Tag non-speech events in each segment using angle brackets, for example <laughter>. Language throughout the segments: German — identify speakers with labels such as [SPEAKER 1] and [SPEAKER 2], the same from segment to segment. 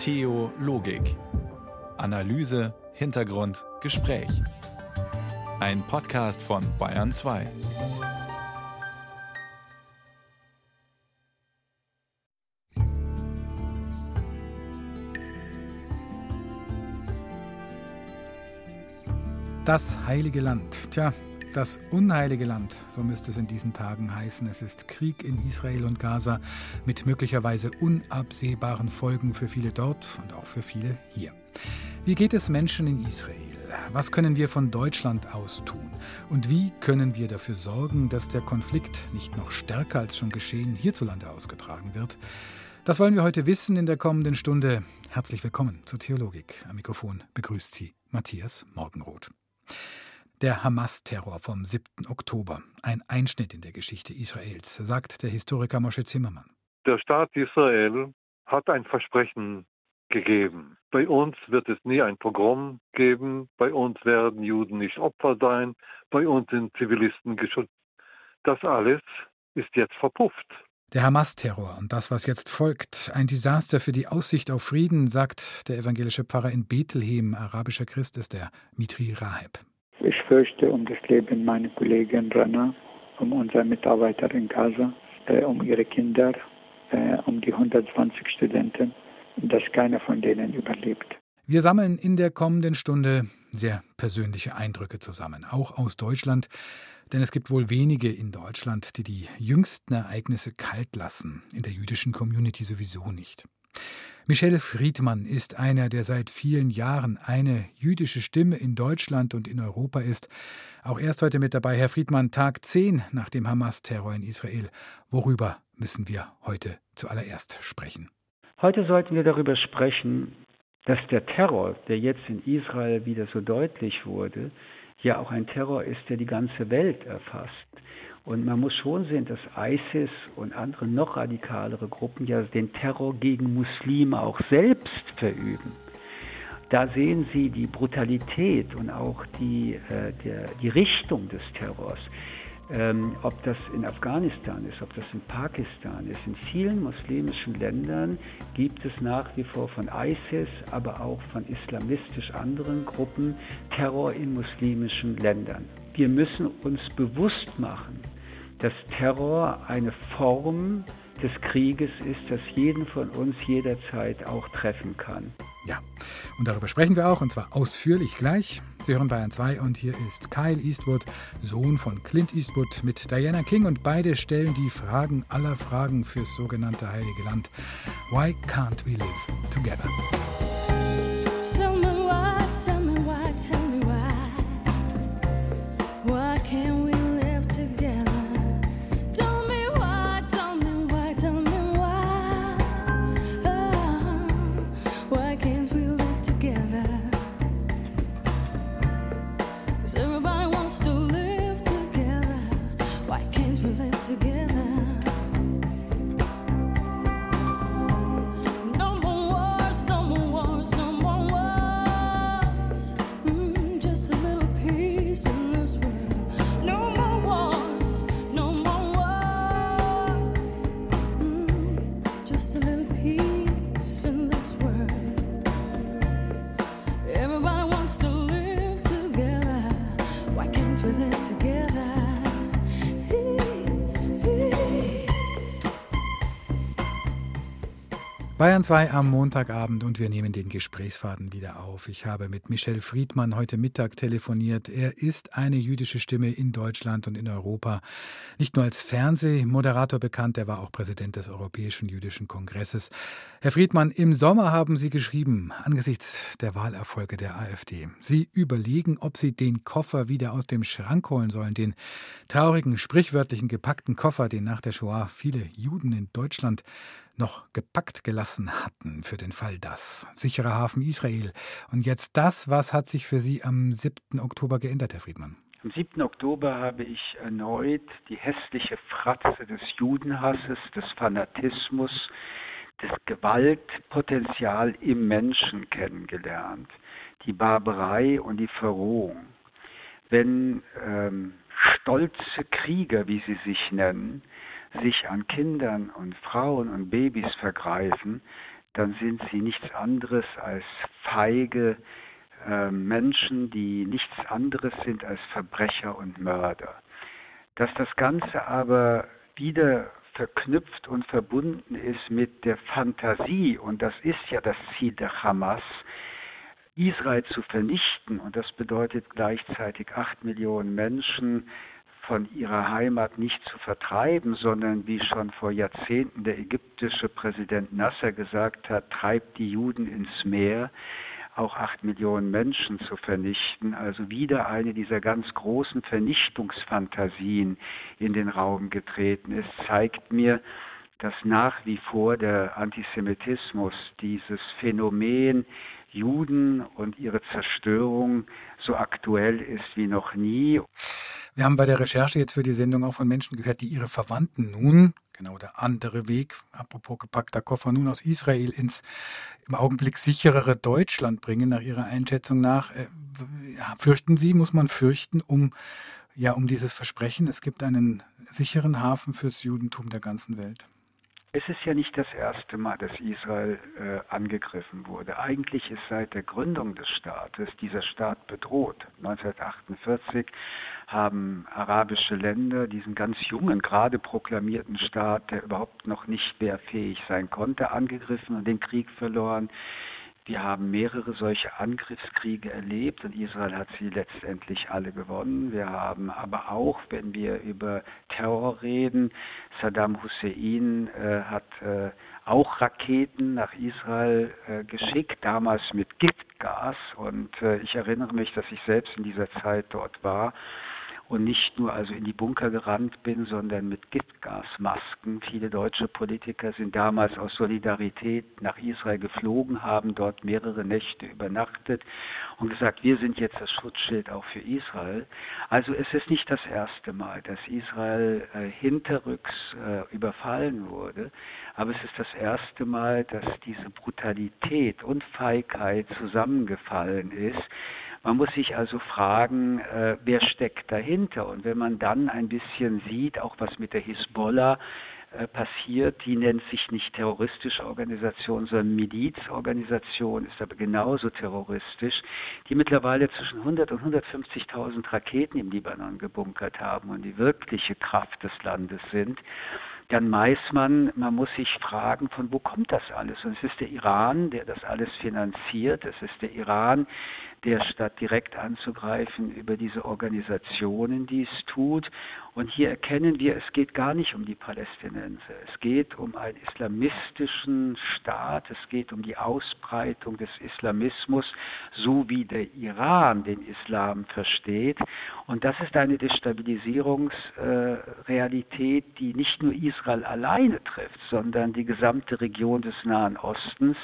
[SPEAKER 1] Theologik. Analyse, Hintergrund, Gespräch. Ein Podcast von Bayern 2.
[SPEAKER 2] Das heilige Land. Tja, das unheilige Land, so müsste es in diesen Tagen heißen. Es ist Krieg in Israel und Gaza mit möglicherweise unabsehbaren Folgen für viele dort und auch für viele hier. Wie geht es Menschen in Israel? Was können wir von Deutschland aus tun? Und wie können wir dafür sorgen, dass der Konflikt nicht noch stärker als schon geschehen hierzulande ausgetragen wird? Das wollen wir heute wissen in der kommenden Stunde. Herzlich willkommen zur Theologik. Am Mikrofon begrüßt Sie Matthias Morgenroth. Der Hamas-Terror vom 7. Oktober, ein Einschnitt in der Geschichte Israels, sagt der Historiker Moshe Zimmermann.
[SPEAKER 3] Der Staat Israel hat ein Versprechen gegeben. Bei uns wird es nie ein Pogrom geben, bei uns werden Juden nicht Opfer sein, bei uns sind Zivilisten geschützt. Das alles ist jetzt verpufft.
[SPEAKER 2] Der Hamas-Terror und das, was jetzt folgt, ein Desaster für die Aussicht auf Frieden, sagt der evangelische Pfarrer in Bethlehem, arabischer Christ ist der Mitri Raheb.
[SPEAKER 4] Ich fürchte um das Leben meiner Kollegin Rana, um unsere Mitarbeiter in Gaza, äh, um ihre Kinder, äh, um die 120 Studenten, dass keiner von denen überlebt.
[SPEAKER 2] Wir sammeln in der kommenden Stunde sehr persönliche Eindrücke zusammen, auch aus Deutschland, denn es gibt wohl wenige in Deutschland, die die jüngsten Ereignisse kalt lassen, in der jüdischen Community sowieso nicht. Michel Friedmann ist einer, der seit vielen Jahren eine jüdische Stimme in Deutschland und in Europa ist. Auch er ist heute mit dabei. Herr Friedmann, Tag 10 nach dem Hamas-Terror in Israel. Worüber müssen wir heute zuallererst sprechen?
[SPEAKER 5] Heute sollten wir darüber sprechen, dass der Terror, der jetzt in Israel wieder so deutlich wurde, ja auch ein Terror ist, der die ganze Welt erfasst. Und man muss schon sehen, dass ISIS und andere noch radikalere Gruppen ja den Terror gegen Muslime auch selbst verüben. Da sehen Sie die Brutalität und auch die, äh, der, die Richtung des Terrors. Ähm, ob das in Afghanistan ist, ob das in Pakistan ist. In vielen muslimischen Ländern gibt es nach wie vor von ISIS, aber auch von islamistisch anderen Gruppen Terror in muslimischen Ländern. Wir müssen uns bewusst machen, dass Terror eine Form des Krieges ist, das jeden von uns jederzeit auch treffen kann.
[SPEAKER 2] Ja, und darüber sprechen wir auch, und zwar ausführlich gleich. Sie hören Bayern 2 und hier ist Kyle Eastwood, Sohn von Clint Eastwood mit Diana King und beide stellen die Fragen aller Fragen fürs sogenannte Heilige Land. Why can't we live together? Bayern 2 am Montagabend und wir nehmen den Gesprächsfaden wieder auf. Ich habe mit Michel Friedmann heute Mittag telefoniert. Er ist eine jüdische Stimme in Deutschland und in Europa. Nicht nur als Fernsehmoderator bekannt, er war auch Präsident des Europäischen Jüdischen Kongresses. Herr Friedmann, im Sommer haben Sie geschrieben, angesichts der Wahlerfolge der AfD, Sie überlegen, ob Sie den Koffer wieder aus dem Schrank holen sollen, den traurigen, sprichwörtlichen gepackten Koffer, den nach der Shoah viele Juden in Deutschland noch gepackt gelassen hatten für den Fall das. Sicherer Hafen Israel. Und jetzt das, was hat sich für Sie am 7. Oktober geändert, Herr Friedmann?
[SPEAKER 5] Am 7. Oktober habe ich erneut die hässliche Fratze des Judenhasses, des Fanatismus, des Gewaltpotenzial im Menschen kennengelernt. Die Barbarei und die Verrohung. Wenn ähm, stolze Krieger, wie sie sich nennen, sich an Kindern und Frauen und Babys vergreifen, dann sind sie nichts anderes als feige äh, Menschen, die nichts anderes sind als Verbrecher und Mörder. Dass das Ganze aber wieder verknüpft und verbunden ist mit der Fantasie, und das ist ja das Ziel der Hamas, Israel zu vernichten, und das bedeutet gleichzeitig acht Millionen Menschen von ihrer Heimat nicht zu vertreiben, sondern wie schon vor Jahrzehnten der ägyptische Präsident Nasser gesagt hat, treibt die Juden ins Meer, auch acht Millionen Menschen zu vernichten. Also wieder eine dieser ganz großen Vernichtungsfantasien in den Raum getreten ist, zeigt mir, dass nach wie vor der Antisemitismus, dieses Phänomen Juden und ihre Zerstörung so aktuell ist wie noch nie.
[SPEAKER 2] Wir haben bei der Recherche jetzt für die Sendung auch von Menschen gehört, die ihre Verwandten nun, genau der andere Weg, apropos gepackter Koffer, nun aus Israel ins im Augenblick sicherere Deutschland bringen, nach ihrer Einschätzung nach. Äh, fürchten Sie, muss man fürchten, um ja, um dieses Versprechen, es gibt einen sicheren Hafen fürs Judentum der ganzen Welt.
[SPEAKER 5] Es ist ja nicht das erste Mal, dass Israel äh, angegriffen wurde. Eigentlich ist seit der Gründung des Staates dieser Staat bedroht. 1948 haben arabische Länder diesen ganz jungen, gerade proklamierten Staat, der überhaupt noch nicht wehrfähig sein konnte, angegriffen und den Krieg verloren. Wir haben mehrere solche Angriffskriege erlebt und Israel hat sie letztendlich alle gewonnen. Wir haben aber auch, wenn wir über Terror reden, Saddam Hussein äh, hat äh, auch Raketen nach Israel äh, geschickt, damals mit Giftgas. Und äh, ich erinnere mich, dass ich selbst in dieser Zeit dort war und nicht nur also in die Bunker gerannt bin, sondern mit Giftgasmasken. Viele deutsche Politiker sind damals aus Solidarität nach Israel geflogen, haben dort mehrere Nächte übernachtet und gesagt, wir sind jetzt das Schutzschild auch für Israel. Also es ist nicht das erste Mal, dass Israel äh, hinterrücks äh, überfallen wurde, aber es ist das erste Mal, dass diese Brutalität und Feigheit zusammengefallen ist man muss sich also fragen, äh, wer steckt dahinter? Und wenn man dann ein bisschen sieht, auch was mit der Hisbollah äh, passiert, die nennt sich nicht terroristische Organisation, sondern Milizorganisation, ist aber genauso terroristisch, die mittlerweile zwischen 100 und 150.000 Raketen im Libanon gebunkert haben und die wirkliche Kraft des Landes sind dann weiß man, man muss sich fragen, von wo kommt das alles? Und es ist der Iran, der das alles finanziert. Es ist der Iran, der statt direkt anzugreifen über diese Organisationen dies tut. Und hier erkennen wir, es geht gar nicht um die Palästinenser. Es geht um einen islamistischen Staat. Es geht um die Ausbreitung des Islamismus, so wie der Iran den Islam versteht. Und das ist eine Destabilisierungsrealität, die nicht nur Israel alleine trifft, sondern die gesamte Region des Nahen Ostens.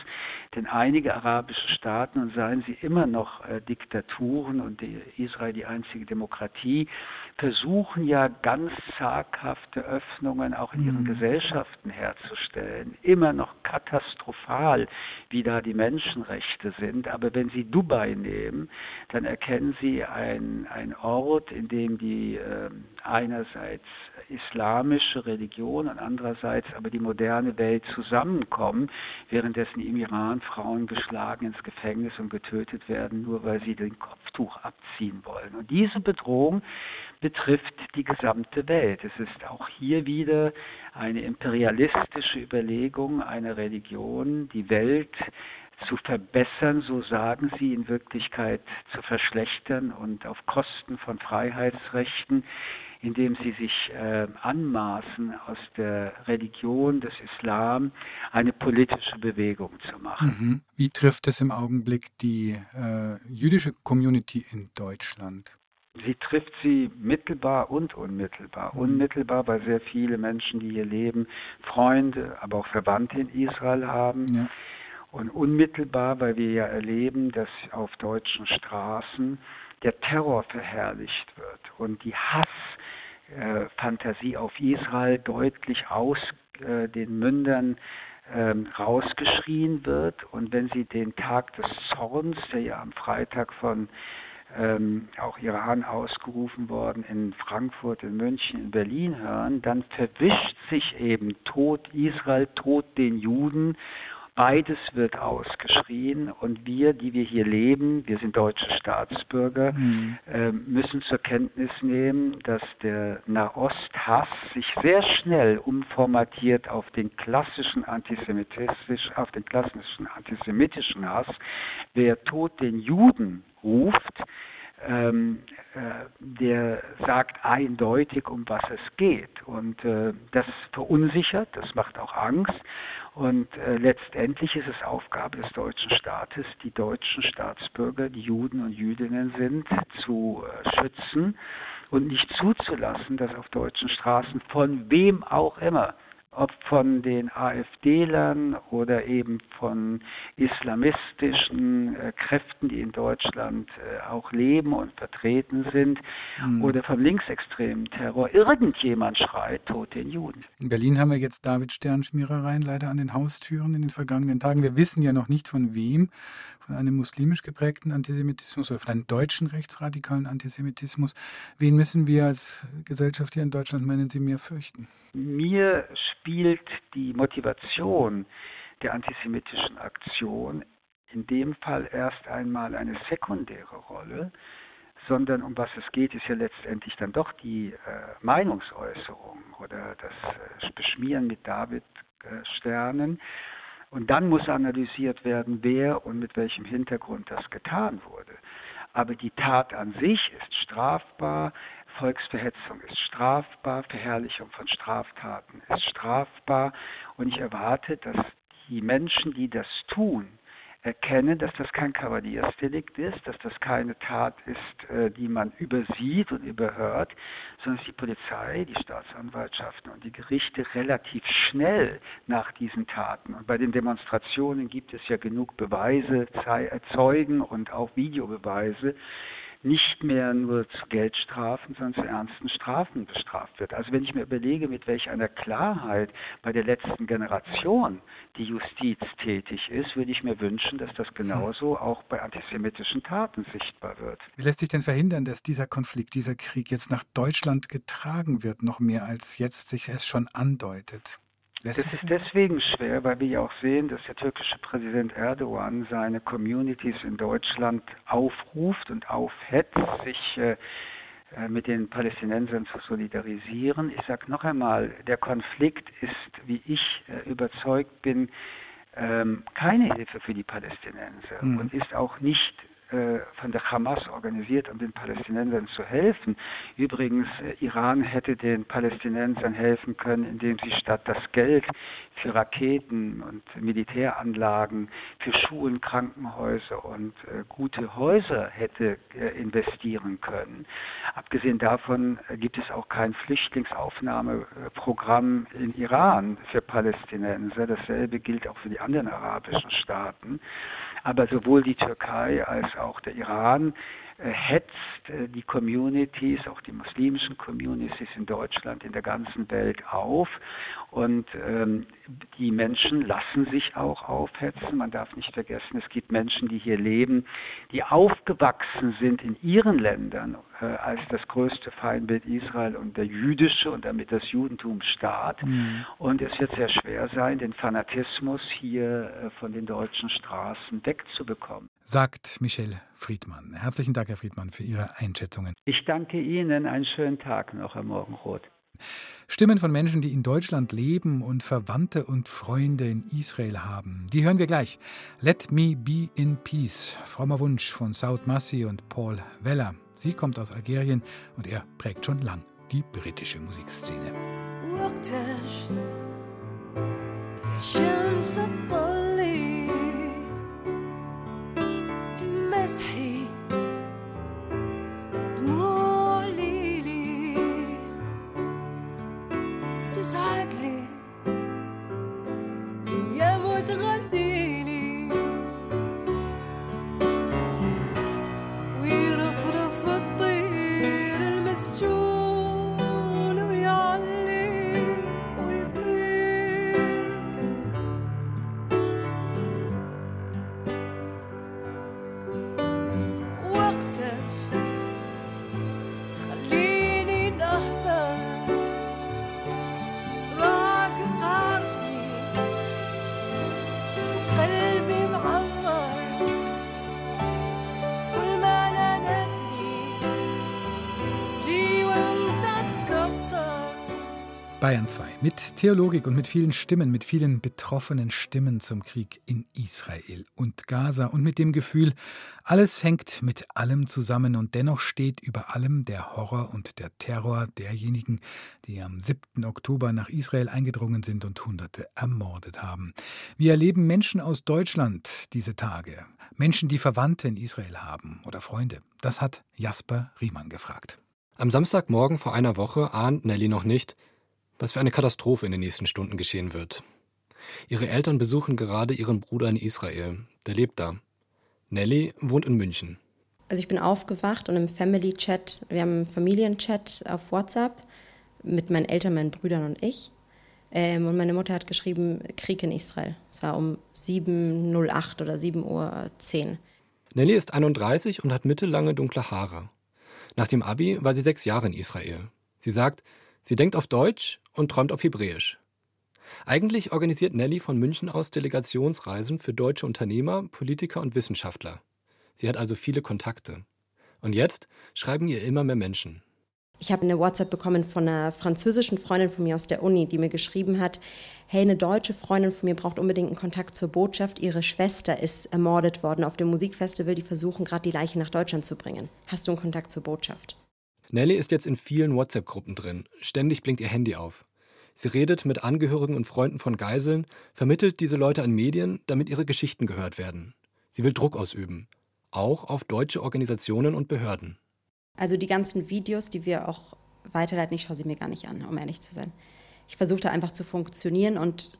[SPEAKER 5] Denn einige arabische Staaten, und seien sie immer noch Diktaturen und Israel die einzige Demokratie, versuchen ja ganz zaghafte Öffnungen auch in ihren mhm. Gesellschaften herzustellen. Immer noch katastrophal, wie da die Menschenrechte sind. Aber wenn Sie Dubai nehmen, dann erkennen Sie ein, ein Ort, in dem die äh, einerseits islamische Religion und andererseits aber die moderne Welt zusammenkommen, währenddessen im Iran Frauen geschlagen ins Gefängnis und getötet werden, nur weil sie den Kopftuch abziehen wollen. Und diese Bedrohung betrifft die gesamte Welt. Es ist auch hier wieder eine imperialistische Überlegung einer Religion, die Welt zu verbessern, so sagen sie in Wirklichkeit zu verschlechtern und auf Kosten von Freiheitsrechten, indem sie sich äh, anmaßen, aus der Religion des Islam eine politische Bewegung zu machen.
[SPEAKER 2] Mhm. Wie trifft es im Augenblick die äh, jüdische Community in Deutschland?
[SPEAKER 5] Sie trifft sie mittelbar und unmittelbar. Mhm. Unmittelbar, weil sehr viele Menschen, die hier leben, Freunde, aber auch Verwandte in Israel haben. Ja. Und unmittelbar, weil wir ja erleben, dass auf deutschen Straßen der Terror verherrlicht wird und die Hassfantasie äh, auf Israel deutlich aus äh, den Mündern ähm, rausgeschrien wird. Und wenn Sie den Tag des Zorns, der ja am Freitag von ähm, auch Iran ausgerufen worden in Frankfurt, in München, in Berlin hören, dann verwischt sich eben Tod Israel, Tod den Juden Beides wird ausgeschrien und wir, die wir hier leben, wir sind deutsche Staatsbürger, mhm. äh, müssen zur Kenntnis nehmen, dass der Nahosthass sich sehr schnell umformatiert auf den klassischen antisemitisch, auf den klassischen antisemitischen Hass. Wer Tod den Juden ruft, ähm, äh, der sagt eindeutig, um was es geht. Und äh, das verunsichert, das macht auch Angst. Und äh, letztendlich ist es Aufgabe des deutschen Staates, die deutschen Staatsbürger, die Juden und Jüdinnen sind, zu äh, schützen und nicht zuzulassen, dass auf deutschen Straßen von wem auch immer ob von den AfD-Lern oder eben von islamistischen äh, Kräften, die in Deutschland äh, auch leben und vertreten sind, mhm. oder vom linksextremen Terror. Irgendjemand schreit tot den Juden.
[SPEAKER 2] In Berlin haben wir jetzt David Sternschmierereien leider an den Haustüren in den vergangenen Tagen. Wir wissen ja noch nicht von wem, von einem muslimisch geprägten Antisemitismus oder von einem deutschen rechtsradikalen Antisemitismus. Wen müssen wir als Gesellschaft hier in Deutschland, meinen Sie, mehr fürchten?
[SPEAKER 5] Mir spielt die Motivation der antisemitischen Aktion in dem Fall erst einmal eine sekundäre Rolle, sondern um was es geht, ist ja letztendlich dann doch die äh, Meinungsäußerung oder das äh, Beschmieren mit David-Sternen. Äh, und dann muss analysiert werden, wer und mit welchem Hintergrund das getan wurde. Aber die Tat an sich ist strafbar, Volksverhetzung ist strafbar, Verherrlichung von Straftaten ist strafbar und ich erwarte, dass die Menschen, die das tun, erkennen, dass das kein Kavaliersdelikt ist, dass das keine Tat ist, äh, die man übersieht und überhört, sondern dass die Polizei, die Staatsanwaltschaften und die Gerichte relativ schnell nach diesen Taten, und bei den Demonstrationen gibt es ja genug Beweise, Zeugen und auch Videobeweise, nicht mehr nur zu Geldstrafen, sondern zu ernsten Strafen bestraft wird. Also wenn ich mir überlege, mit welch einer Klarheit bei der letzten Generation die Justiz tätig ist, würde ich mir wünschen, dass das genauso auch bei antisemitischen Taten sichtbar wird.
[SPEAKER 2] Wie lässt sich denn verhindern, dass dieser Konflikt, dieser Krieg jetzt nach Deutschland getragen wird, noch mehr als jetzt sich es schon andeutet?
[SPEAKER 5] Das ist deswegen schwer, weil wir ja auch sehen, dass der türkische Präsident Erdogan seine Communities in Deutschland aufruft und aufhetzt, sich äh, äh, mit den Palästinensern zu solidarisieren. Ich sage noch einmal, der Konflikt ist, wie ich äh, überzeugt bin, ähm, keine Hilfe für die Palästinenser mhm. und ist auch nicht von der Hamas organisiert, um den Palästinensern zu helfen. Übrigens, äh, Iran hätte den Palästinensern helfen können, indem sie statt das Geld für Raketen und Militäranlagen, für Schulen, Krankenhäuser und äh, gute Häuser hätte investieren können. Abgesehen davon gibt es auch kein Flüchtlingsaufnahmeprogramm in Iran für Palästinenser. Dasselbe gilt auch für die anderen arabischen Staaten. Aber sowohl die Türkei als auch der Iran äh, hetzt äh, die Communities, auch die muslimischen Communities in Deutschland, in der ganzen Welt auf. Und ähm, die Menschen lassen sich auch aufhetzen. Man darf nicht vergessen, es gibt Menschen, die hier leben, die aufgewachsen sind in ihren Ländern als das größte Feindbild Israel und der jüdische und damit das Judentum Staat. Mhm. Und es wird sehr schwer sein, den Fanatismus hier äh, von den deutschen Straßen wegzubekommen.
[SPEAKER 2] Sagt Michel Friedmann. Herzlichen Dank, Herr Friedmann, für Ihre Einschätzungen.
[SPEAKER 5] Ich danke Ihnen. Einen schönen Tag noch, Herr Morgenroth.
[SPEAKER 2] Stimmen von Menschen, die in Deutschland leben und Verwandte und Freunde in Israel haben. Die hören wir gleich. Let Me Be in Peace. Frommer Wunsch von Saud Massi und Paul Weller. Sie kommt aus Algerien und er prägt schon lang die britische Musikszene. تمسحي Bayern 2 mit Theologik und mit vielen Stimmen, mit vielen betroffenen Stimmen zum Krieg in Israel und Gaza und mit dem Gefühl, alles hängt mit allem zusammen und dennoch steht über allem der Horror und der Terror derjenigen, die am 7. Oktober nach Israel eingedrungen sind und Hunderte ermordet haben. Wie erleben Menschen aus Deutschland diese Tage? Menschen, die Verwandte in Israel haben oder Freunde? Das hat Jasper Riemann gefragt.
[SPEAKER 6] Am Samstagmorgen vor einer Woche ahnt Nelly noch nicht, was für eine Katastrophe in den nächsten Stunden geschehen wird. Ihre Eltern besuchen gerade ihren Bruder in Israel. Der lebt da. Nelly wohnt in München.
[SPEAKER 7] Also ich bin aufgewacht und im Family Chat, wir haben einen Familienchat auf WhatsApp mit meinen Eltern, meinen Brüdern und ich. Ähm, und meine Mutter hat geschrieben, Krieg in Israel. Es war um 7.08 oder 7.10 Uhr.
[SPEAKER 6] Nelly ist 31 und hat mittellange dunkle Haare. Nach dem Abi war sie sechs Jahre in Israel. Sie sagt, Sie denkt auf Deutsch und träumt auf Hebräisch. Eigentlich organisiert Nelly von München aus Delegationsreisen für deutsche Unternehmer, Politiker und Wissenschaftler. Sie hat also viele Kontakte. Und jetzt schreiben ihr immer mehr Menschen.
[SPEAKER 7] Ich habe eine WhatsApp bekommen von einer französischen Freundin von mir aus der Uni, die mir geschrieben hat, hey, eine deutsche Freundin von mir braucht unbedingt einen Kontakt zur Botschaft. Ihre Schwester ist ermordet worden auf dem Musikfestival. Die versuchen gerade die Leiche nach Deutschland zu bringen. Hast du einen Kontakt zur Botschaft?
[SPEAKER 6] Nelly ist jetzt in vielen WhatsApp-Gruppen drin. Ständig blinkt ihr Handy auf. Sie redet mit Angehörigen und Freunden von Geiseln, vermittelt diese Leute an Medien, damit ihre Geschichten gehört werden. Sie will Druck ausüben. Auch auf deutsche Organisationen und Behörden.
[SPEAKER 7] Also die ganzen Videos, die wir auch weiterleiten, ich schaue sie mir gar nicht an, um ehrlich zu sein. Ich versuche da einfach zu funktionieren und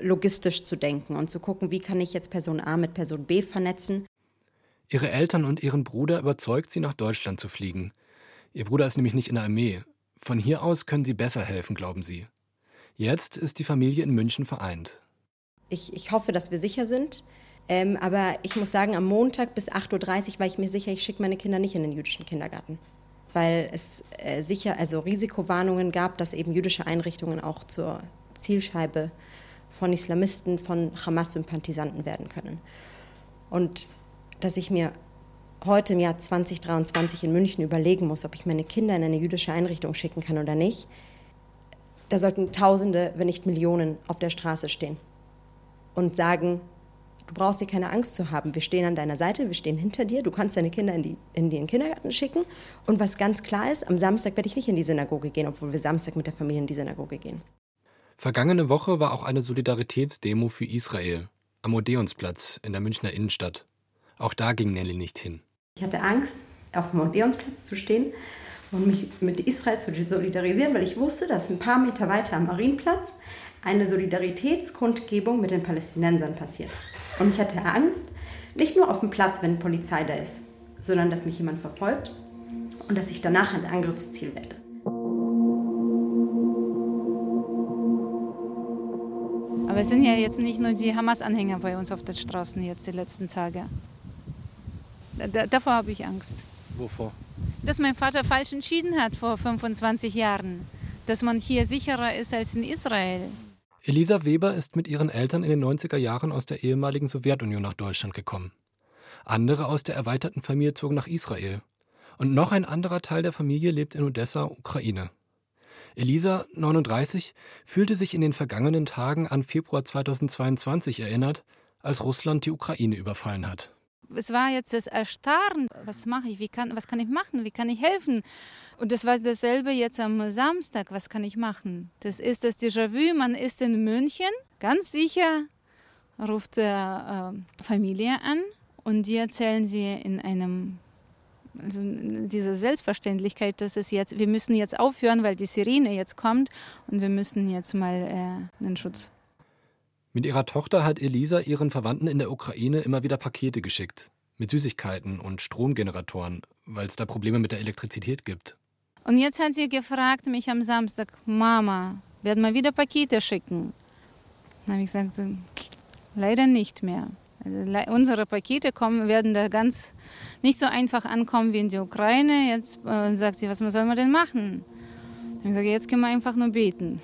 [SPEAKER 7] logistisch zu denken und zu gucken, wie kann ich jetzt Person A mit Person B vernetzen.
[SPEAKER 6] Ihre Eltern und ihren Bruder überzeugt sie, nach Deutschland zu fliegen. Ihr Bruder ist nämlich nicht in der Armee. Von hier aus können sie besser helfen, glauben sie. Jetzt ist die Familie in München vereint.
[SPEAKER 7] Ich, ich hoffe, dass wir sicher sind. Ähm, aber ich muss sagen, am Montag bis 8.30 Uhr war ich mir sicher, ich schicke meine Kinder nicht in den jüdischen Kindergarten. Weil es äh, sicher, also Risikowarnungen gab, dass eben jüdische Einrichtungen auch zur Zielscheibe von Islamisten, von Hamas-Sympathisanten werden können. Und dass ich mir heute im Jahr 2023 in München überlegen muss, ob ich meine Kinder in eine jüdische Einrichtung schicken kann oder nicht, da sollten Tausende, wenn nicht Millionen auf der Straße stehen und sagen, du brauchst dir keine Angst zu haben, wir stehen an deiner Seite, wir stehen hinter dir, du kannst deine Kinder in, die, in den Kindergarten schicken und was ganz klar ist, am Samstag werde ich nicht in die Synagoge gehen, obwohl wir Samstag mit der Familie in die Synagoge gehen.
[SPEAKER 6] Vergangene Woche war auch eine Solidaritätsdemo für Israel am Odeonsplatz in der Münchner Innenstadt. Auch da ging Nelly nicht hin.
[SPEAKER 7] Ich hatte Angst, auf dem Odeonsplatz zu stehen und mich mit Israel zu solidarisieren, weil ich wusste, dass ein paar Meter weiter am Marienplatz eine Solidaritätskundgebung mit den Palästinensern passiert. Und ich hatte Angst, nicht nur auf dem Platz, wenn Polizei da ist, sondern dass mich jemand verfolgt und dass ich danach ein Angriffsziel werde.
[SPEAKER 8] Aber es sind ja jetzt nicht nur die Hamas-Anhänger bei uns auf den Straßen jetzt die letzten Tage. Da, davor habe ich Angst.
[SPEAKER 6] Wovor?
[SPEAKER 8] Dass mein Vater falsch entschieden hat vor 25 Jahren. Dass man hier sicherer ist als in Israel.
[SPEAKER 6] Elisa Weber ist mit ihren Eltern in den 90er Jahren aus der ehemaligen Sowjetunion nach Deutschland gekommen. Andere aus der erweiterten Familie zogen nach Israel. Und noch ein anderer Teil der Familie lebt in Odessa, Ukraine. Elisa, 39, fühlte sich in den vergangenen Tagen an Februar 2022 erinnert, als Russland die Ukraine überfallen hat
[SPEAKER 8] es war jetzt das Erstarren. Was mache ich? Wie kann, was kann ich machen? Wie kann ich helfen? Und das war dasselbe jetzt am Samstag. Was kann ich machen? Das ist das Déjà-vu. Man ist in München. Ganz sicher ruft der äh, Familie an und die erzählen sie in einem also diese Selbstverständlichkeit, dass es jetzt, wir müssen jetzt aufhören, weil die Sirene jetzt kommt und wir müssen jetzt mal äh, einen Schutz
[SPEAKER 6] mit ihrer Tochter hat Elisa ihren Verwandten in der Ukraine immer wieder Pakete geschickt. Mit Süßigkeiten und Stromgeneratoren, weil es da Probleme mit der Elektrizität gibt.
[SPEAKER 8] Und jetzt hat sie gefragt mich am Samstag, Mama, werden wir wieder Pakete schicken? Dann habe ich gesagt, leider nicht mehr. Also, unsere Pakete kommen, werden da ganz nicht so einfach ankommen wie in die Ukraine. Jetzt äh, sagt sie, was soll man denn machen? Dann habe ich gesagt, jetzt können wir einfach nur beten.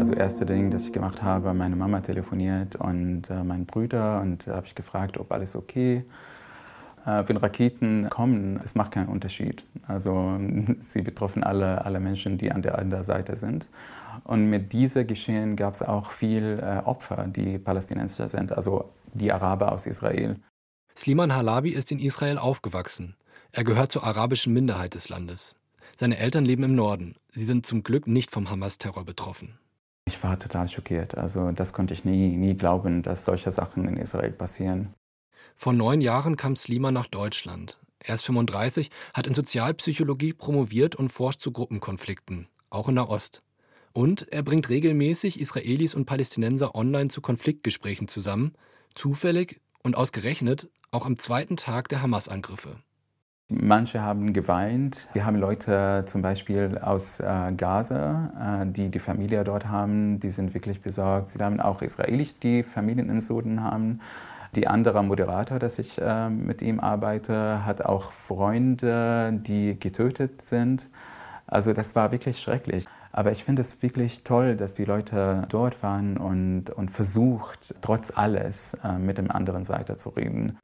[SPEAKER 9] Also erste Ding, das ich gemacht habe, meine Mama telefoniert und äh, meinen Brüder und äh, habe ich gefragt, ob alles okay. Äh, wenn Raketen kommen, es macht keinen Unterschied. Also <laughs> sie betreffen alle, alle Menschen, die an der anderen Seite sind. Und mit diesem Geschehen gab es auch viel äh, Opfer, die Palästinenser sind, also die Araber aus Israel.
[SPEAKER 6] Sliman Halabi ist in Israel aufgewachsen. Er gehört zur arabischen Minderheit des Landes. Seine Eltern leben im Norden. Sie sind zum Glück nicht vom Hamas-Terror betroffen.
[SPEAKER 9] Ich war total schockiert. Also das konnte ich nie, nie glauben, dass solche Sachen in Israel passieren.
[SPEAKER 6] Vor neun Jahren kam Sliman nach Deutschland. Er ist 35, hat in Sozialpsychologie promoviert und forscht zu Gruppenkonflikten, auch in Nahost. Und er bringt regelmäßig Israelis und Palästinenser online zu Konfliktgesprächen zusammen, zufällig und ausgerechnet auch am zweiten Tag der Hamas-Angriffe.
[SPEAKER 9] Manche haben geweint. Wir haben Leute zum Beispiel aus äh, Gaza, äh, die die Familie dort haben, die sind wirklich besorgt. Sie haben auch Israelis, die Familien im Süden haben. Die andere Moderator, dass ich äh, mit ihm arbeite, hat auch Freunde, die getötet sind. Also das war wirklich schrecklich. Aber ich finde es wirklich toll, dass die Leute dort waren und, und versucht, trotz alles äh, mit dem anderen Seite zu reden.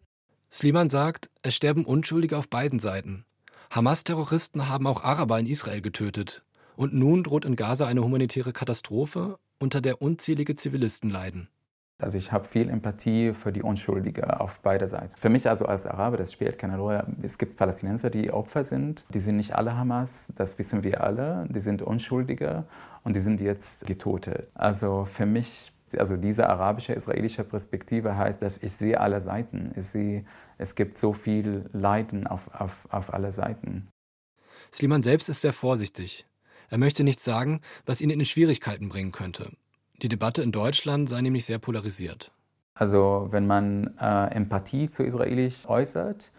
[SPEAKER 6] Sliman sagt, es sterben Unschuldige auf beiden Seiten. Hamas-Terroristen haben auch Araber in Israel getötet. Und nun droht in Gaza eine humanitäre Katastrophe, unter der unzählige Zivilisten leiden.
[SPEAKER 9] Also ich habe viel Empathie für die Unschuldigen auf beider Seiten. Für mich also als Araber, das spielt keine Rolle. Es gibt Palästinenser, die Opfer sind. Die sind nicht alle Hamas, das wissen wir alle. Die sind Unschuldige und die sind jetzt getötet. Also für mich also diese arabische, israelische Perspektive heißt, dass ich sehe alle Seiten. Ich sehe, es gibt so viel Leiden auf, auf, auf alle Seiten.
[SPEAKER 6] Sliman selbst ist sehr vorsichtig. Er möchte nichts sagen, was ihn in Schwierigkeiten bringen könnte. Die Debatte in Deutschland sei nämlich sehr polarisiert.
[SPEAKER 9] Also wenn man äh, Empathie zu Israelis äußert,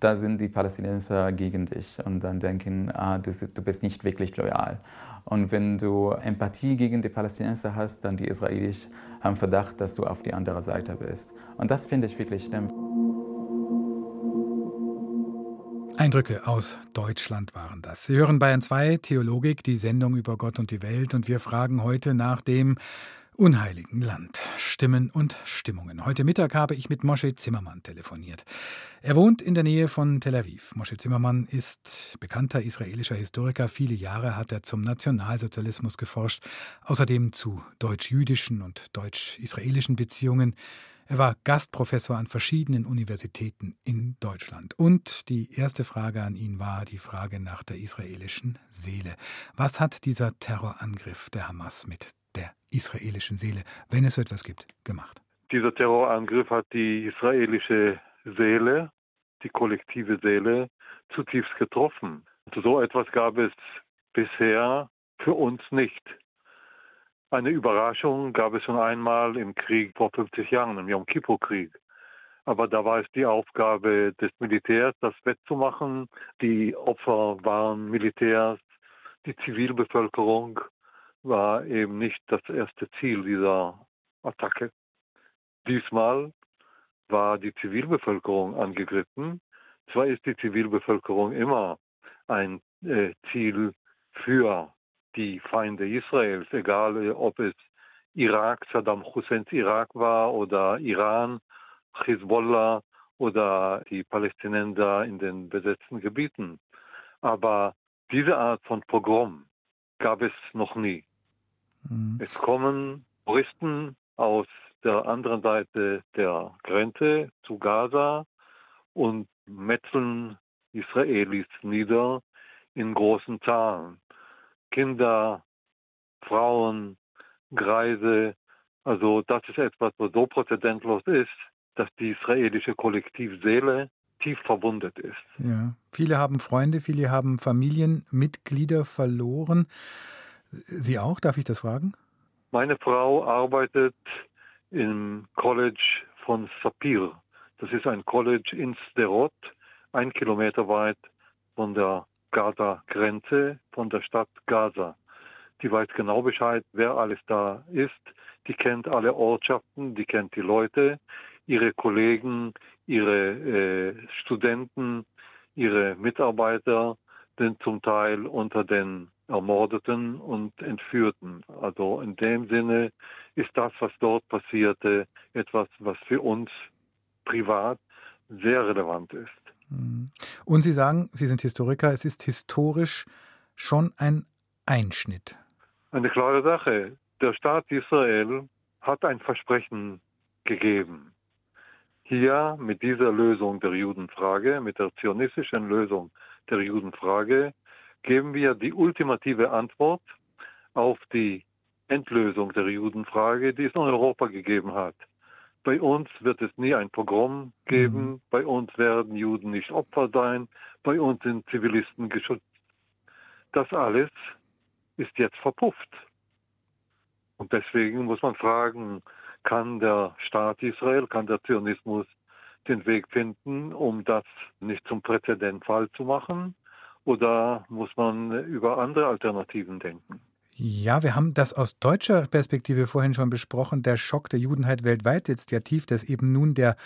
[SPEAKER 9] da sind die Palästinenser gegen dich und dann denken, ah, du, du bist nicht wirklich loyal. Und wenn du Empathie gegen die Palästinenser hast, dann die Israelis haben Verdacht, dass du auf die andere Seite bist. Und das finde ich wirklich schlimm.
[SPEAKER 2] Eindrücke aus Deutschland waren das. Sie hören Bayern 2 Theologik, die Sendung über Gott und die Welt. Und wir fragen heute nach dem unheiligen Land. Stimmen und Stimmungen. Heute Mittag habe ich mit Moshe Zimmermann telefoniert. Er wohnt in der Nähe von Tel Aviv. Moshe Zimmermann ist bekannter israelischer Historiker. Viele Jahre hat er zum Nationalsozialismus geforscht, außerdem zu deutsch-jüdischen und deutsch-israelischen Beziehungen. Er war Gastprofessor an verschiedenen Universitäten in Deutschland. Und die erste Frage an ihn war die Frage nach der israelischen Seele. Was hat dieser Terrorangriff der Hamas mit israelischen Seele, wenn es so etwas gibt, gemacht?
[SPEAKER 3] Dieser Terrorangriff hat die israelische Seele, die kollektive Seele, zutiefst getroffen. So etwas gab es bisher für uns nicht. Eine Überraschung gab es schon einmal im Krieg vor 50 Jahren, im Yom Kippur-Krieg. Aber da war es die Aufgabe des Militärs, das wettzumachen. Die Opfer waren Militärs, die Zivilbevölkerung war eben nicht das erste Ziel dieser Attacke. Diesmal war die Zivilbevölkerung angegriffen. Zwar ist die Zivilbevölkerung immer ein äh, Ziel für die Feinde Israels, egal ob es Irak, Saddam Husseins Irak war oder Iran, Hezbollah oder die Palästinenser in den besetzten Gebieten. Aber diese Art von Pogrom gab es noch nie. Mhm. Es kommen Touristen aus der anderen Seite der Grenze zu Gaza und metzeln Israelis nieder in großen Zahlen. Kinder, Frauen, Greise. Also das ist etwas, was so präzedentlos ist, dass die israelische Kollektivseele tief verwundet ist.
[SPEAKER 2] Ja, viele haben Freunde, viele haben Familienmitglieder verloren. Sie auch, darf ich das fragen?
[SPEAKER 3] Meine Frau arbeitet im College von Sapir. Das ist ein College in Sderot, ein Kilometer weit von der Gaza-Grenze, von der Stadt Gaza. Die weiß genau Bescheid, wer alles da ist. Die kennt alle Ortschaften, die kennt die Leute, ihre Kollegen, ihre äh, Studenten, ihre Mitarbeiter sind zum Teil unter den Ermordeten und Entführten. Also in dem Sinne ist das, was dort passierte, etwas, was für uns privat sehr relevant ist.
[SPEAKER 2] Mhm. Und Sie sagen, Sie sind Historiker, es ist historisch schon ein Einschnitt.
[SPEAKER 3] Eine klare Sache. Der Staat Israel hat ein Versprechen gegeben. Hier mit dieser Lösung der Judenfrage, mit der zionistischen Lösung der Judenfrage, geben wir die ultimative Antwort auf die Endlösung der Judenfrage, die es in Europa gegeben hat. Bei uns wird es nie ein Pogrom geben, mhm. bei uns werden Juden nicht Opfer sein, bei uns sind Zivilisten geschützt. Das alles ist jetzt verpufft. Und deswegen muss man fragen, kann der Staat Israel, kann der Zionismus den Weg finden, um das nicht zum Präzedentfall zu machen? Oder muss man über andere Alternativen denken?
[SPEAKER 2] Ja, wir haben das aus deutscher Perspektive vorhin schon besprochen. Der Schock der Judenheit weltweit sitzt ja tief, dass eben nun der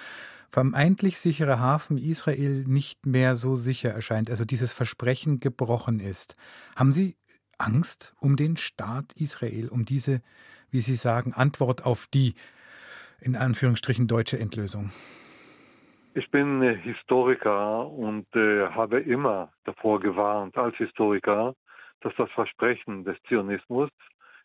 [SPEAKER 2] vermeintlich sichere Hafen Israel nicht mehr so sicher erscheint, also dieses Versprechen gebrochen ist. Haben Sie Angst um den Staat Israel, um diese, wie Sie sagen, Antwort auf die in Anführungsstrichen deutsche Endlösung?
[SPEAKER 3] Ich bin Historiker und äh, habe immer davor gewarnt als Historiker, dass das Versprechen des Zionismus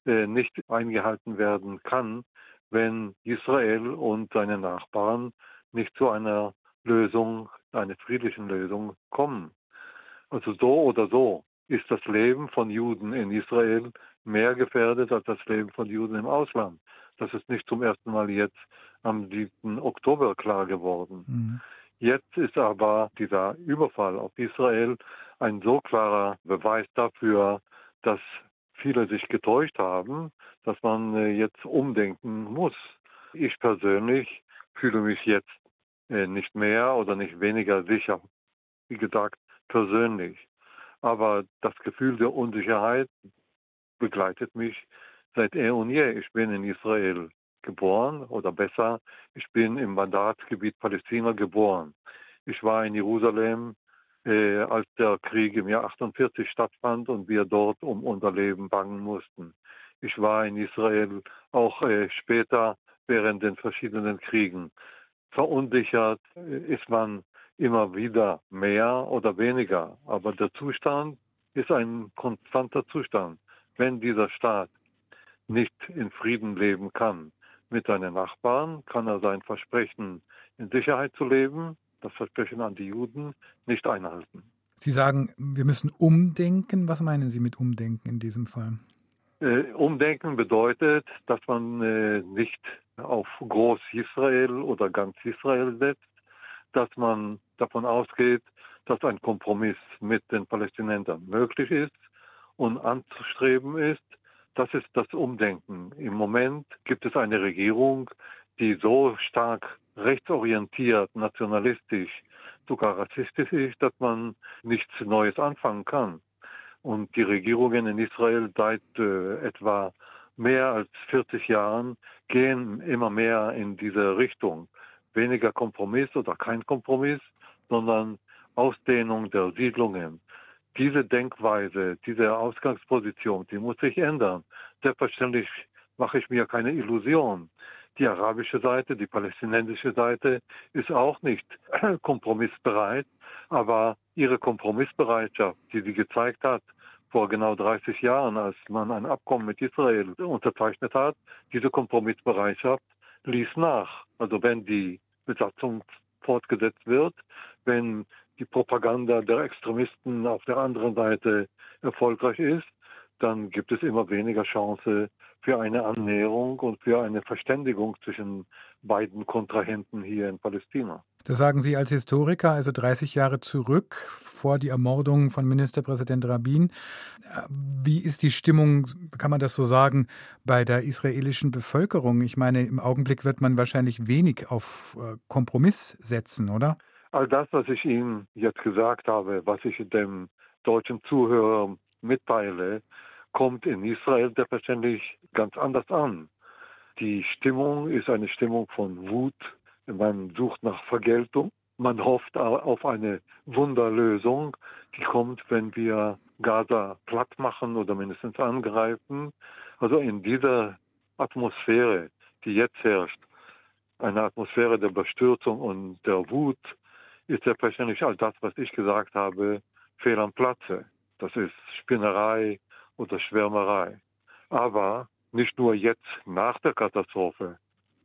[SPEAKER 3] äh, nicht eingehalten werden kann, wenn Israel und seine Nachbarn nicht zu einer Lösung, einer friedlichen Lösung kommen. Also so oder so ist das Leben von Juden in Israel mehr gefährdet als das Leben von Juden im Ausland. Das ist nicht zum ersten Mal jetzt am 7. Oktober klar geworden. Mhm. Jetzt ist aber dieser Überfall auf Israel ein so klarer Beweis dafür, dass viele sich getäuscht haben, dass man äh, jetzt umdenken muss. Ich persönlich fühle mich jetzt äh, nicht mehr oder nicht weniger sicher. Wie gesagt, persönlich. Aber das Gefühl der Unsicherheit begleitet mich seit eh und je. Ich bin in Israel geboren oder besser, ich bin im Mandatsgebiet Palästina geboren. Ich war in Jerusalem, äh, als der Krieg im Jahr 48 stattfand und wir dort um unser Leben bangen mussten. Ich war in Israel auch äh, später während den verschiedenen Kriegen. Verunsichert äh, ist man immer wieder mehr oder weniger, aber der Zustand ist ein konstanter Zustand. Wenn dieser Staat nicht in Frieden leben kann, mit seinen Nachbarn, kann er sein Versprechen, in Sicherheit zu leben, das Versprechen an die Juden, nicht einhalten.
[SPEAKER 2] Sie sagen, wir müssen umdenken. Was meinen Sie mit umdenken in diesem Fall?
[SPEAKER 3] Äh, umdenken bedeutet, dass man äh, nicht auf Groß Israel oder ganz Israel setzt, dass man davon ausgeht, dass ein Kompromiss mit den Palästinensern möglich ist und anzustreben ist, das ist das Umdenken. Im Moment gibt es eine Regierung, die so stark rechtsorientiert, nationalistisch, sogar rassistisch ist, dass man nichts Neues anfangen kann. Und die Regierungen in Israel seit äh, etwa mehr als 40 Jahren gehen immer mehr in diese Richtung. Weniger Kompromiss oder kein Kompromiss, sondern Ausdehnung der Siedlungen, diese Denkweise, diese Ausgangsposition, die muss sich ändern. Selbstverständlich mache ich mir keine Illusion. Die arabische Seite, die palästinensische Seite ist auch nicht <clears throat> kompromissbereit, aber ihre Kompromissbereitschaft, die sie gezeigt hat vor genau 30 Jahren, als man ein Abkommen mit Israel unterzeichnet hat, diese Kompromissbereitschaft ließ nach. Also wenn die Besatzung fortgesetzt wird, wenn die Propaganda der Extremisten auf der anderen Seite erfolgreich ist, dann gibt es immer weniger Chance für eine Annäherung und für eine Verständigung zwischen beiden Kontrahenten hier in Palästina.
[SPEAKER 2] Das sagen Sie als Historiker, also 30 Jahre zurück vor die Ermordung von Ministerpräsident Rabin. Wie ist die Stimmung, kann man das so sagen, bei der israelischen Bevölkerung? Ich meine, im Augenblick wird man wahrscheinlich wenig auf äh, Kompromiss setzen, oder?
[SPEAKER 3] All das, was ich Ihnen jetzt gesagt habe, was ich dem deutschen Zuhörer mitteile, kommt in Israel selbstverständlich ganz anders an. Die Stimmung ist eine Stimmung von Wut. Man sucht nach Vergeltung. Man hofft auf eine Wunderlösung, die kommt, wenn wir Gaza platt machen oder mindestens angreifen. Also in dieser Atmosphäre, die jetzt herrscht, eine Atmosphäre der Bestürzung und der Wut, ist selbstverständlich all das, was ich gesagt habe, fehl am Platze. Das ist Spinnerei oder Schwärmerei. Aber nicht nur jetzt nach der Katastrophe,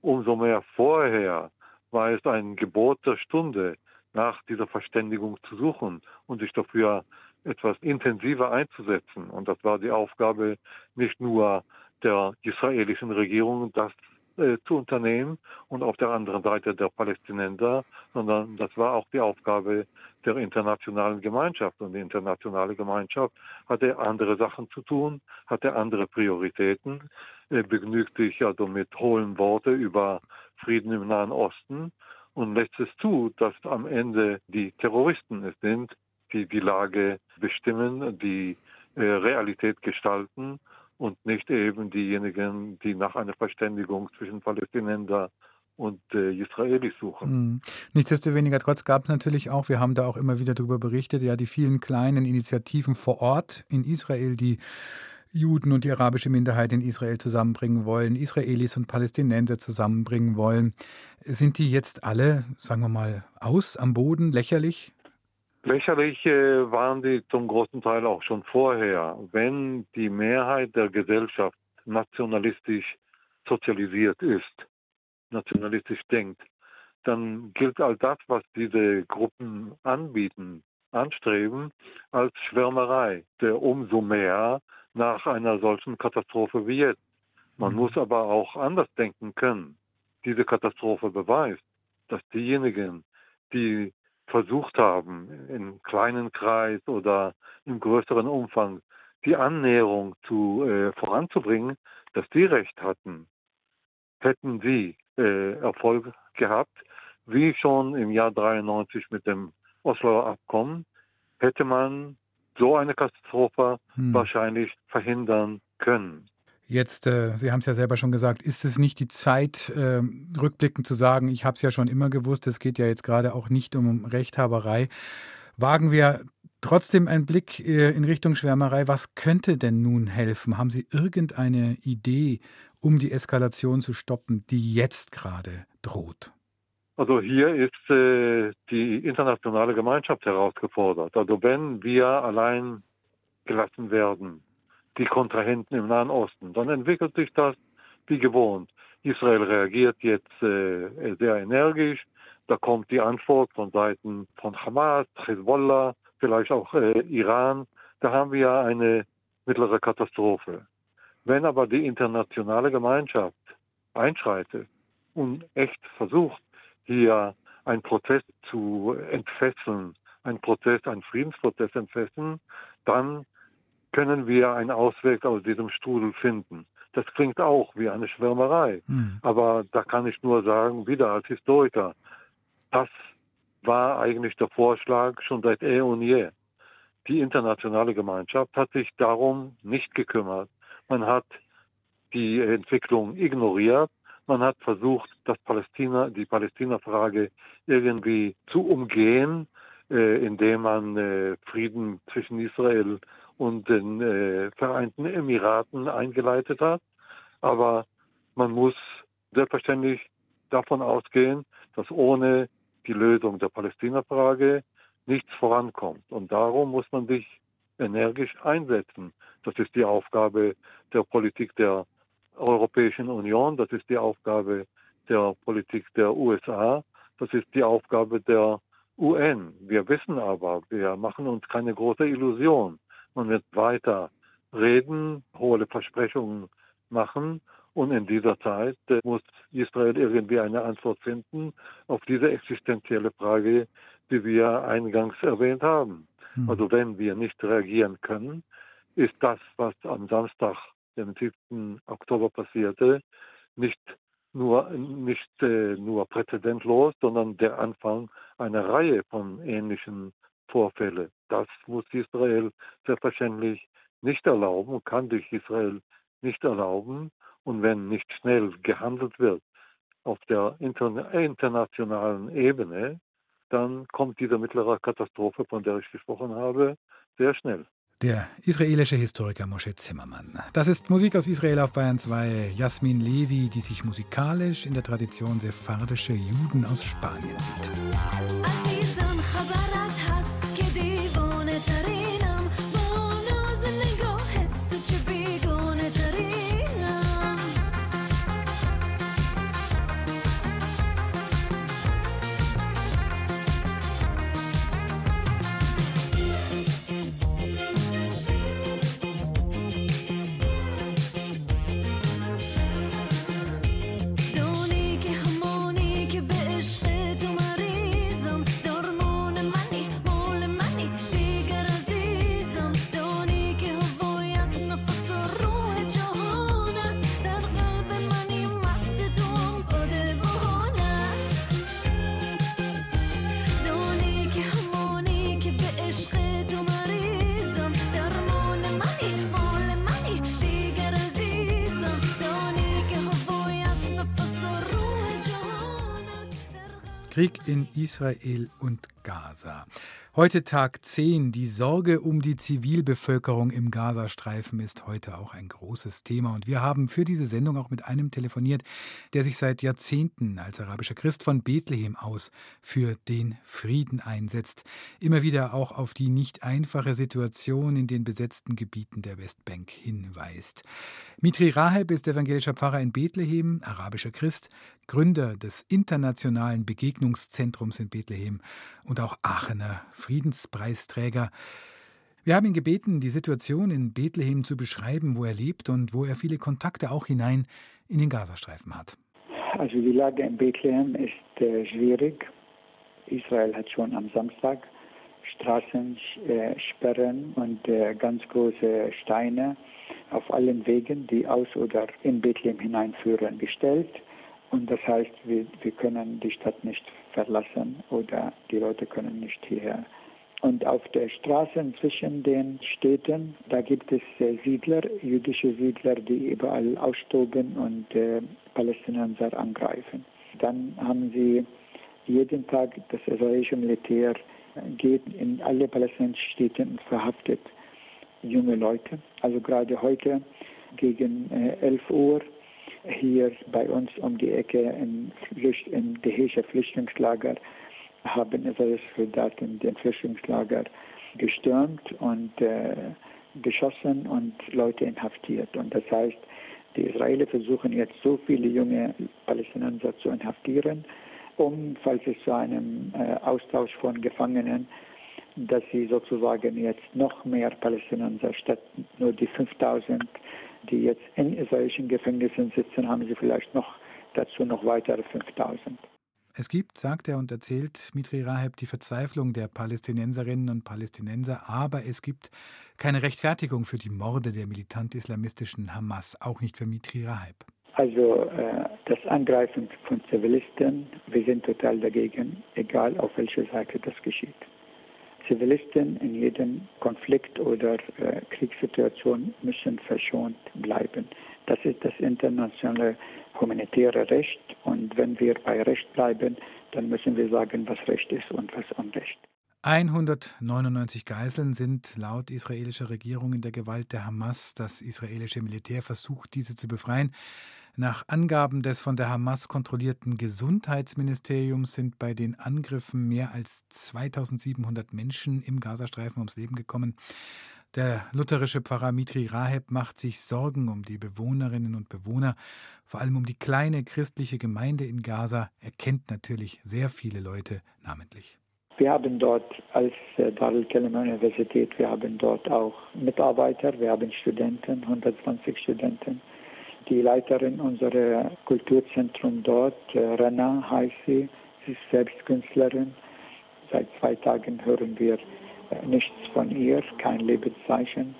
[SPEAKER 3] umso mehr vorher war es ein Gebot der Stunde, nach dieser Verständigung zu suchen und sich dafür etwas intensiver einzusetzen. Und das war die Aufgabe nicht nur der israelischen Regierung, das äh, zu unternehmen und auf der anderen Seite der Palästinenser, sondern das war auch die Aufgabe der internationalen Gemeinschaft. Und die internationale Gemeinschaft hatte andere Sachen zu tun, hatte andere Prioritäten, äh, begnügt sich also mit hohlen Worten über Frieden im Nahen Osten und lässt es zu, dass am Ende die Terroristen es sind, die die Lage bestimmen, die äh, Realität gestalten und nicht eben diejenigen, die nach einer Verständigung zwischen Palästinenser und äh, Israelis suchen.
[SPEAKER 2] Mhm. Nichtsdestoweniger trotz gab es natürlich auch, wir haben da auch immer wieder darüber berichtet, ja die vielen kleinen Initiativen vor Ort in Israel, die Juden und die arabische Minderheit in Israel zusammenbringen wollen, Israelis und Palästinenser zusammenbringen wollen. Sind die jetzt alle, sagen wir mal, aus am Boden, lächerlich?
[SPEAKER 3] Lächerlich äh, waren die zum großen Teil auch schon vorher. Wenn die Mehrheit der Gesellschaft nationalistisch sozialisiert ist, nationalistisch denkt, dann gilt all das, was diese Gruppen anbieten, anstreben, als Schwärmerei. Der umso mehr nach einer solchen Katastrophe wie jetzt. Man mhm. muss aber auch anders denken können. Diese Katastrophe beweist, dass diejenigen, die versucht haben, im kleinen Kreis oder im größeren Umfang die Annäherung zu, äh, voranzubringen, dass die recht hatten. Hätten sie äh, Erfolg gehabt, wie schon im Jahr 93 mit dem Osloer Abkommen, hätte man so eine Katastrophe hm. wahrscheinlich verhindern können.
[SPEAKER 2] Jetzt, äh, Sie haben es ja selber schon gesagt, ist es nicht die Zeit, äh, rückblickend zu sagen, ich habe es ja schon immer gewusst, es geht ja jetzt gerade auch nicht um Rechthaberei. Wagen wir trotzdem einen Blick äh, in Richtung Schwärmerei. Was könnte denn nun helfen? Haben Sie irgendeine Idee, um die Eskalation zu stoppen, die jetzt gerade droht?
[SPEAKER 3] Also hier ist äh, die internationale Gemeinschaft herausgefordert. Also wenn wir allein gelassen werden, die Kontrahenten im Nahen Osten. Dann entwickelt sich das wie gewohnt. Israel reagiert jetzt äh, sehr energisch. Da kommt die Antwort von Seiten von Hamas, Hezbollah, vielleicht auch äh, Iran. Da haben wir eine mittlere Katastrophe. Wenn aber die internationale Gemeinschaft einschreitet und echt versucht, hier einen Prozess zu entfesseln, einen Prozess, einen Friedensprozess entfesseln, dann können wir einen Ausweg aus diesem Strudel finden. Das klingt auch wie eine Schwärmerei. Mhm. Aber da kann ich nur sagen, wieder als Historiker, das war eigentlich der Vorschlag schon seit eh und je. Die internationale Gemeinschaft hat sich darum nicht gekümmert. Man hat die Entwicklung ignoriert. Man hat versucht, das Palästina, die Palästina-Frage irgendwie zu umgehen, äh, indem man äh, Frieden zwischen Israel und den äh, Vereinten Emiraten eingeleitet hat. Aber man muss selbstverständlich davon ausgehen, dass ohne die Lösung der Palästina-Frage nichts vorankommt. Und darum muss man sich energisch einsetzen. Das ist die Aufgabe der Politik der Europäischen Union, das ist die Aufgabe der Politik der USA, das ist die Aufgabe der UN. Wir wissen aber, wir machen uns keine große Illusion. Man wird weiter reden, hohe Versprechungen machen und in dieser Zeit äh, muss Israel irgendwie eine Antwort finden auf diese existenzielle Frage, die wir eingangs erwähnt haben. Hm. Also wenn wir nicht reagieren können, ist das, was am Samstag, dem 7. Oktober passierte, nicht nur, nicht äh, nur präzedentlos, sondern der Anfang einer Reihe von ähnlichen Vorfällen. Das muss Israel selbstverständlich nicht erlauben, kann sich Israel nicht erlauben. Und wenn nicht schnell gehandelt wird auf der internationalen Ebene, dann kommt diese mittlere Katastrophe, von der ich gesprochen habe, sehr schnell.
[SPEAKER 2] Der israelische Historiker Moshe Zimmermann. Das ist Musik aus Israel auf Bayern 2. Jasmin Levi, die sich musikalisch in der Tradition sephardischer Juden aus Spanien sieht. Krieg in Israel und Gaza. Heute Tag 10. Die Sorge um die Zivilbevölkerung im Gazastreifen ist heute auch ein großes Thema. Und wir haben für diese Sendung auch mit einem telefoniert, der sich seit Jahrzehnten als arabischer Christ von Bethlehem aus für den Frieden einsetzt. Immer wieder auch auf die nicht einfache Situation in den besetzten Gebieten der Westbank hinweist. Mitri Raheb ist evangelischer Pfarrer in Bethlehem, arabischer Christ, Gründer des Internationalen Begegnungszentrums in Bethlehem und auch Aachener Friedenspreisträger. Wir haben ihn gebeten, die Situation in Bethlehem zu beschreiben, wo er lebt und wo er viele Kontakte auch hinein in den Gazastreifen hat.
[SPEAKER 4] Also die Lage in Bethlehem ist äh, schwierig. Israel hat schon am Samstag Straßensperren äh, und äh, ganz große Steine auf allen Wegen, die aus oder in Bethlehem hineinführen, gestellt. Und das heißt, wir, wir können die Stadt nicht verlassen oder die Leute können nicht hierher. Und auf der Straße zwischen den Städten, da gibt es äh, Siedler, jüdische Siedler, die überall austoben und äh, Palästinenser angreifen. Dann haben sie jeden Tag das israelische Militär geht in alle palästinensischen Städte und verhaftet junge Leute. Also gerade heute gegen äh, 11 Uhr hier bei uns um die Ecke im, Flücht, im Dehescher Flüchtlingslager haben israelische Soldaten den Flüchtlingslager gestürmt und äh, geschossen und Leute inhaftiert. Und das heißt, die Israelis versuchen jetzt so viele junge Palästinenser zu inhaftieren, um, falls es zu einem äh, Austausch von Gefangenen, dass sie sozusagen jetzt noch mehr Palästinenser statt nur die 5000 die jetzt in israelischen Gefängnissen sitzen, haben sie vielleicht noch dazu noch weitere 5000.
[SPEAKER 2] Es gibt, sagt er und erzählt Mitri Raheb, die Verzweiflung der Palästinenserinnen und Palästinenser, aber es gibt keine Rechtfertigung für die Morde der militant-islamistischen Hamas, auch nicht für Mitri Raheb.
[SPEAKER 4] Also äh, das Angreifen von Zivilisten, wir sind total dagegen, egal auf welcher Seite das geschieht. Zivilisten in jedem Konflikt oder äh, Kriegssituation müssen verschont bleiben. Das ist das internationale humanitäre Recht und wenn wir bei Recht bleiben, dann müssen wir sagen, was Recht ist und was Unrecht.
[SPEAKER 2] 199 Geiseln sind laut israelischer Regierung in der Gewalt der Hamas. Das israelische Militär versucht, diese zu befreien. Nach Angaben des von der Hamas kontrollierten Gesundheitsministeriums sind bei den Angriffen mehr als 2700 Menschen im Gazastreifen ums Leben gekommen. Der lutherische Pfarrer Mitri Raheb macht sich Sorgen um die Bewohnerinnen und Bewohner, vor allem um die kleine christliche Gemeinde in Gaza. Er kennt natürlich sehr viele Leute namentlich.
[SPEAKER 4] Wir haben dort als äh, Darul Kelima Universität, wir haben dort auch Mitarbeiter, wir haben Studenten, 120 Studenten die Leiterin unserer Kulturzentrum dort, äh, Rena heißt sie, sie ist selbst Künstlerin. Seit zwei Tagen hören wir äh, nichts von ihr, kein Lebenszeichen.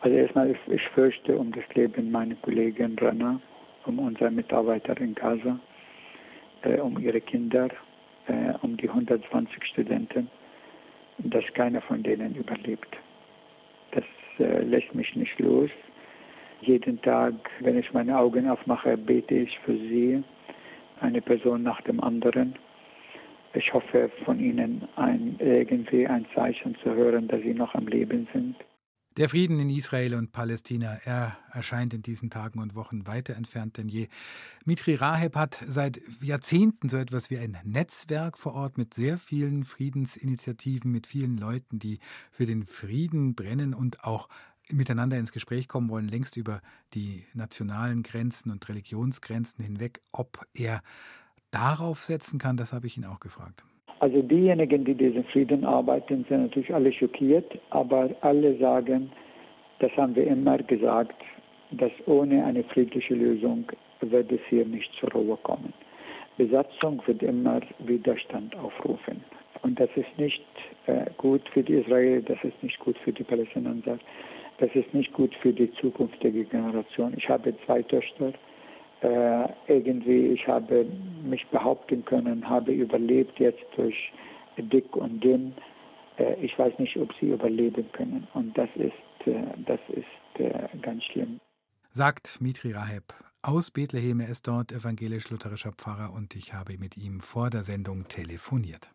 [SPEAKER 4] Also erstmal, ich, ich fürchte um das Leben meiner Kollegin Rena, um unsere Mitarbeiter in Gaza, äh, um ihre Kinder, äh, um die 120 Studenten, dass keiner von denen überlebt. Das äh, lässt mich nicht los. Jeden Tag, wenn ich meine Augen aufmache, bete ich für sie, eine Person nach dem anderen. Ich hoffe von ihnen ein, irgendwie ein Zeichen zu hören, dass sie noch am Leben sind.
[SPEAKER 2] Der Frieden in Israel und Palästina, er erscheint in diesen Tagen und Wochen weiter entfernt denn je. Mitri Raheb hat seit Jahrzehnten so etwas wie ein Netzwerk vor Ort mit sehr vielen Friedensinitiativen, mit vielen Leuten, die für den Frieden brennen und auch miteinander ins Gespräch kommen wollen, längst über die nationalen Grenzen und Religionsgrenzen hinweg. Ob er darauf setzen kann, das habe ich ihn auch gefragt.
[SPEAKER 4] Also diejenigen, die diesen Frieden arbeiten, sind natürlich alle schockiert, aber alle sagen, das haben wir immer gesagt, dass ohne eine friedliche Lösung wird es hier nicht zur Ruhe kommen. Besatzung wird immer Widerstand aufrufen. Und das ist nicht äh, gut für die Israelis, das ist nicht gut für die Palästinenser, das ist nicht gut für die zukünftige Generation. Ich habe zwei Töchter äh, irgendwie, ich habe mich behaupten können, habe überlebt jetzt durch dick und dünn. Äh, ich weiß nicht, ob sie überleben können. Und das ist, äh, das ist äh, ganz schlimm.
[SPEAKER 2] Sagt Mitri Raheb aus Bethlehem. Er ist dort evangelisch-lutherischer Pfarrer und ich habe mit ihm vor der Sendung telefoniert.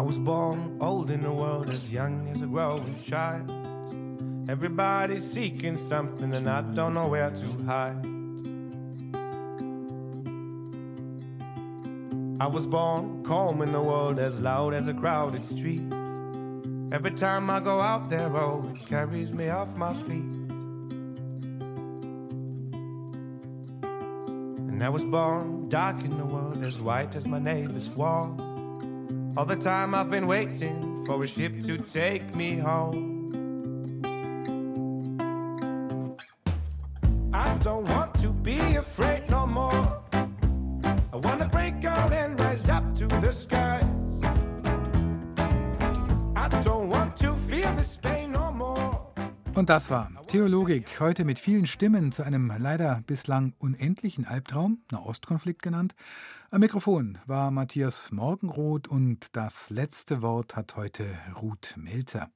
[SPEAKER 2] I was born old in the world, as young as a growing child. Everybody's seeking something, and I don't know where to hide. I was born calm in the world, as loud as a crowded street. Every time I go out there, oh, it carries me off my feet. And I was born dark in the world, as white as my neighbor's wall. All the time I've been waiting for a ship to take me home. I don't want to be afraid no more. I wanna break out and rise up to the skies. I don't want to feel this pain no more. Und das war Theologik, heute mit vielen Stimmen zu einem leider bislang unendlichen Albtraum, Nahostkonflikt genannt. Am Mikrofon war Matthias Morgenroth und das letzte Wort hat heute Ruth Melzer,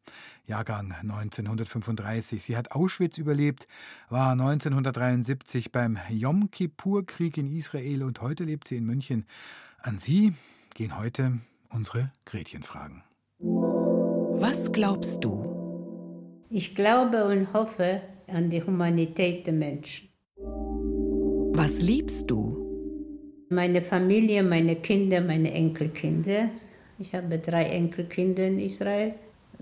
[SPEAKER 2] Jahrgang 1935. Sie hat Auschwitz überlebt, war 1973 beim Yom Kippur-Krieg in Israel und heute lebt sie in München. An Sie gehen heute unsere Gretchenfragen.
[SPEAKER 10] Was glaubst du?
[SPEAKER 11] Ich glaube und hoffe an die Humanität der Menschen.
[SPEAKER 10] Was liebst du?
[SPEAKER 11] Meine Familie, meine Kinder, meine Enkelkinder. Ich habe drei Enkelkinder in Israel.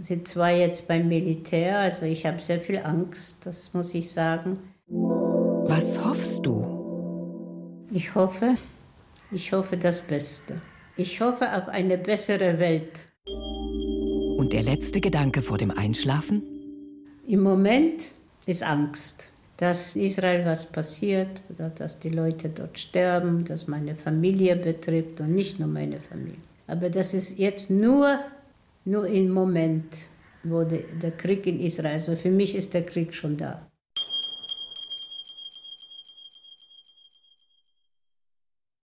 [SPEAKER 11] Sind zwei jetzt beim Militär, also ich habe sehr viel Angst, das muss ich sagen.
[SPEAKER 10] Was hoffst du?
[SPEAKER 11] Ich hoffe, ich hoffe das Beste. Ich hoffe auf eine bessere Welt.
[SPEAKER 10] Und der letzte Gedanke vor dem Einschlafen?
[SPEAKER 11] Im Moment ist Angst dass Israel was passiert oder dass die Leute dort sterben, dass meine Familie betrifft und nicht nur meine Familie. Aber das ist jetzt nur, nur im Moment, wo der, Krieg in Israel, also für mich ist der Krieg schon da.